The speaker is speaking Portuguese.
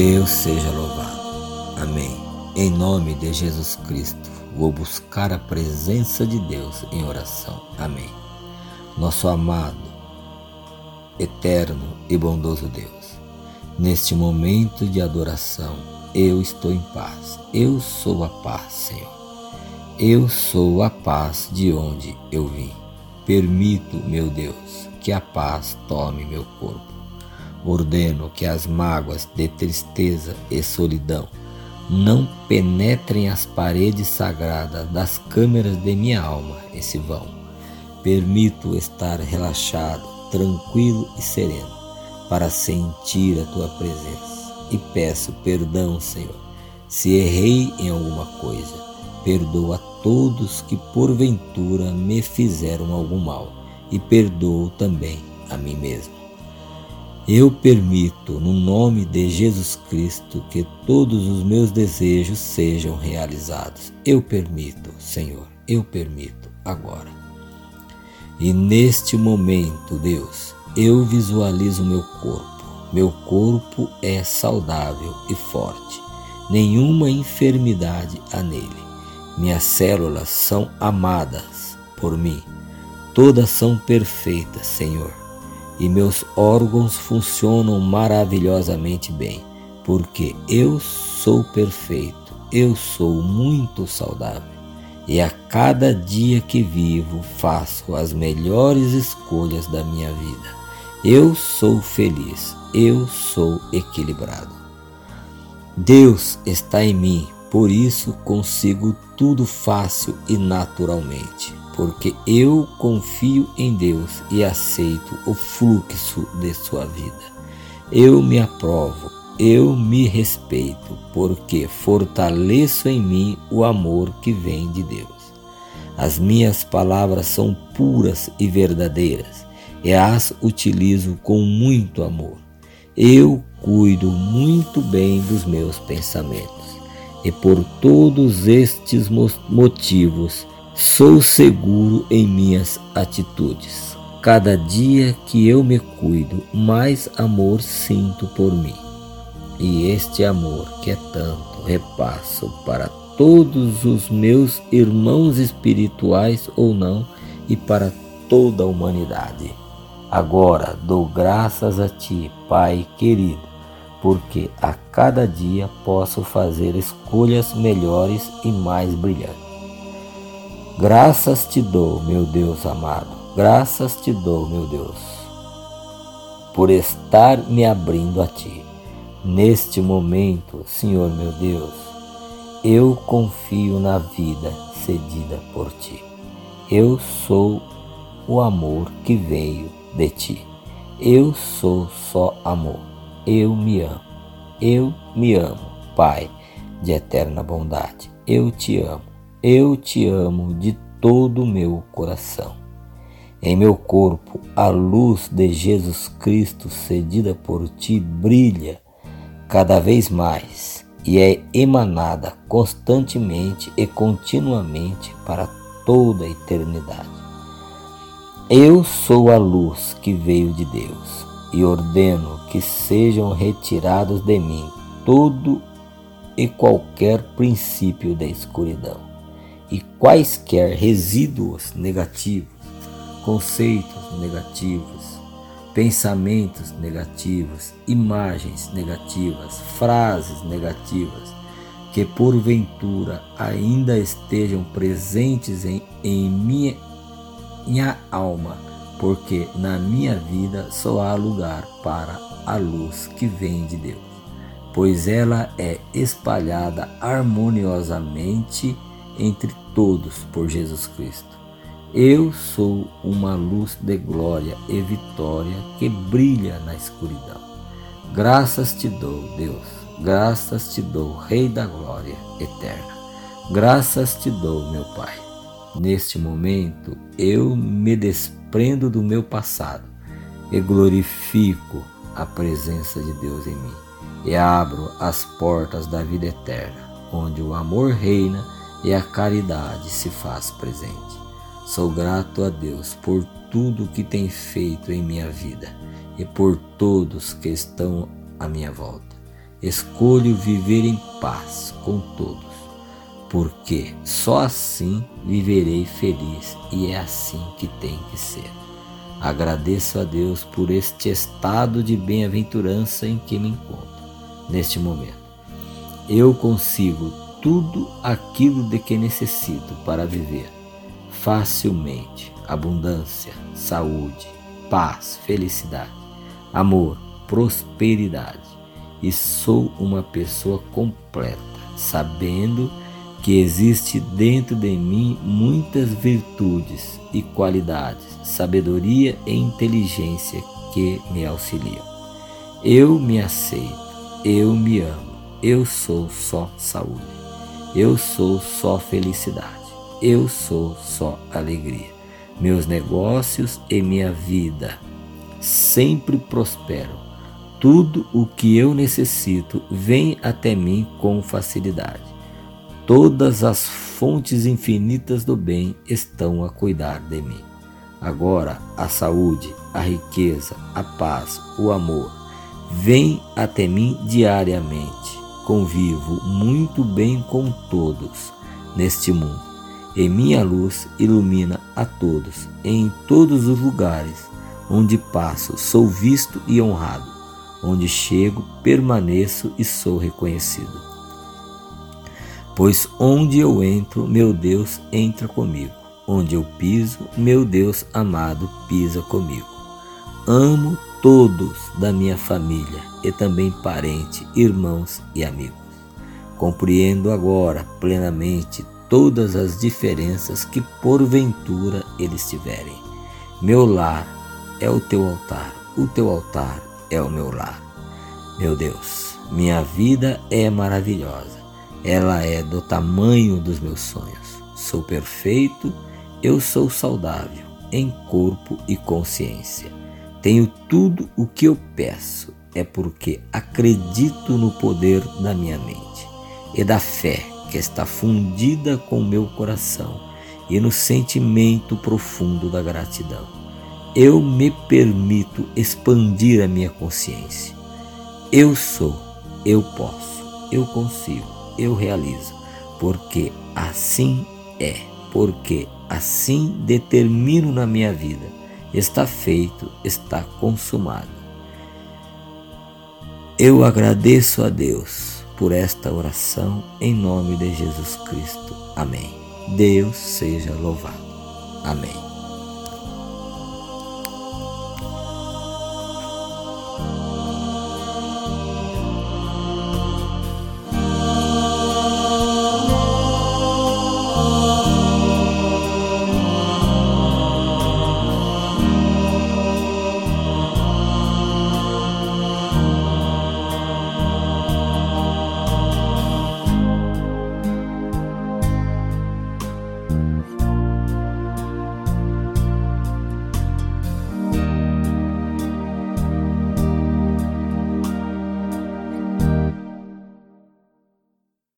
Deus seja louvado. Amém. Em nome de Jesus Cristo, vou buscar a presença de Deus em oração. Amém. Nosso amado, eterno e bondoso Deus, neste momento de adoração, eu estou em paz. Eu sou a paz, Senhor. Eu sou a paz de onde eu vim. Permito, meu Deus, que a paz tome meu corpo Ordeno que as mágoas de tristeza e solidão não penetrem as paredes sagradas das câmeras de minha alma e se vão. Permito estar relaxado, tranquilo e sereno para sentir a tua presença. E peço perdão, Senhor, se errei em alguma coisa. Perdoa todos que porventura me fizeram algum mal e perdoo também a mim mesmo. Eu permito, no nome de Jesus Cristo, que todos os meus desejos sejam realizados. Eu permito, Senhor, eu permito agora. E neste momento, Deus, eu visualizo meu corpo. Meu corpo é saudável e forte. Nenhuma enfermidade há nele. Minhas células são amadas por mim. Todas são perfeitas, Senhor e meus órgãos funcionam maravilhosamente bem, porque eu sou perfeito, eu sou muito saudável. E a cada dia que vivo faço as melhores escolhas da minha vida. Eu sou feliz, eu sou equilibrado. Deus está em mim, por isso consigo tudo fácil e naturalmente porque eu confio em Deus e aceito o fluxo de sua vida. Eu me aprovo, eu me respeito, porque fortaleço em mim o amor que vem de Deus. As minhas palavras são puras e verdadeiras, e as utilizo com muito amor. Eu cuido muito bem dos meus pensamentos, e por todos estes motivos Sou seguro em minhas atitudes. Cada dia que eu me cuido, mais amor sinto por mim. E este amor que é tanto repasso para todos os meus irmãos espirituais ou não e para toda a humanidade. Agora dou graças a Ti, Pai querido, porque a cada dia posso fazer escolhas melhores e mais brilhantes. Graças te dou, meu Deus amado, graças te dou, meu Deus, por estar me abrindo a ti. Neste momento, Senhor meu Deus, eu confio na vida cedida por ti. Eu sou o amor que veio de ti. Eu sou só amor. Eu me amo. Eu me amo, Pai de eterna bondade. Eu te amo. Eu te amo de todo o meu coração. Em meu corpo, a luz de Jesus Cristo cedida por ti brilha cada vez mais e é emanada constantemente e continuamente para toda a eternidade. Eu sou a luz que veio de Deus e ordeno que sejam retirados de mim todo e qualquer princípio da escuridão e quaisquer resíduos negativos, conceitos negativos, pensamentos negativos, imagens negativas, frases negativas, que porventura ainda estejam presentes em, em minha, minha alma, porque na minha vida só há lugar para a luz que vem de Deus, pois ela é espalhada harmoniosamente entre todos por Jesus Cristo. Eu sou uma luz de glória e vitória que brilha na escuridão. Graças te dou, Deus, graças te dou, Rei da glória eterna. Graças te dou, meu Pai. Neste momento eu me desprendo do meu passado e glorifico a presença de Deus em mim e abro as portas da vida eterna, onde o amor reina e a caridade se faz presente. Sou grato a Deus por tudo que tem feito em minha vida e por todos que estão à minha volta. Escolho viver em paz com todos, porque só assim viverei feliz e é assim que tem que ser. Agradeço a Deus por este estado de bem-aventurança em que me encontro neste momento. Eu consigo tudo aquilo de que necessito para viver facilmente: abundância, saúde, paz, felicidade, amor, prosperidade. E sou uma pessoa completa, sabendo que existe dentro de mim muitas virtudes e qualidades, sabedoria e inteligência que me auxiliam. Eu me aceito, eu me amo, eu sou só saúde, eu sou só felicidade, eu sou só alegria. Meus negócios e minha vida sempre prosperam. Tudo o que eu necessito vem até mim com facilidade. Todas as fontes infinitas do bem estão a cuidar de mim. Agora, a saúde, a riqueza, a paz, o amor vêm até mim diariamente. Convivo muito bem com todos neste mundo, e minha luz ilumina a todos em todos os lugares onde passo, sou visto e honrado. Onde chego, permaneço e sou reconhecido. Pois onde eu entro, meu Deus entra comigo. Onde eu piso, meu Deus amado pisa comigo. Amo todos da minha família e também parente, irmãos e amigos. Compreendo agora plenamente todas as diferenças que porventura eles tiverem. Meu lar é o teu altar, o teu altar é o meu lar. Meu Deus, minha vida é maravilhosa ela é do tamanho dos meus sonhos. Sou perfeito, eu sou saudável em corpo e consciência. Tenho tudo o que eu peço, é porque acredito no poder da minha mente e da fé que está fundida com meu coração e no sentimento profundo da gratidão. Eu me permito expandir a minha consciência. Eu sou, eu posso, eu consigo eu realizo, porque assim é, porque assim determino na minha vida. Está feito, está consumado. Eu agradeço a Deus por esta oração em nome de Jesus Cristo. Amém. Deus seja louvado. Amém.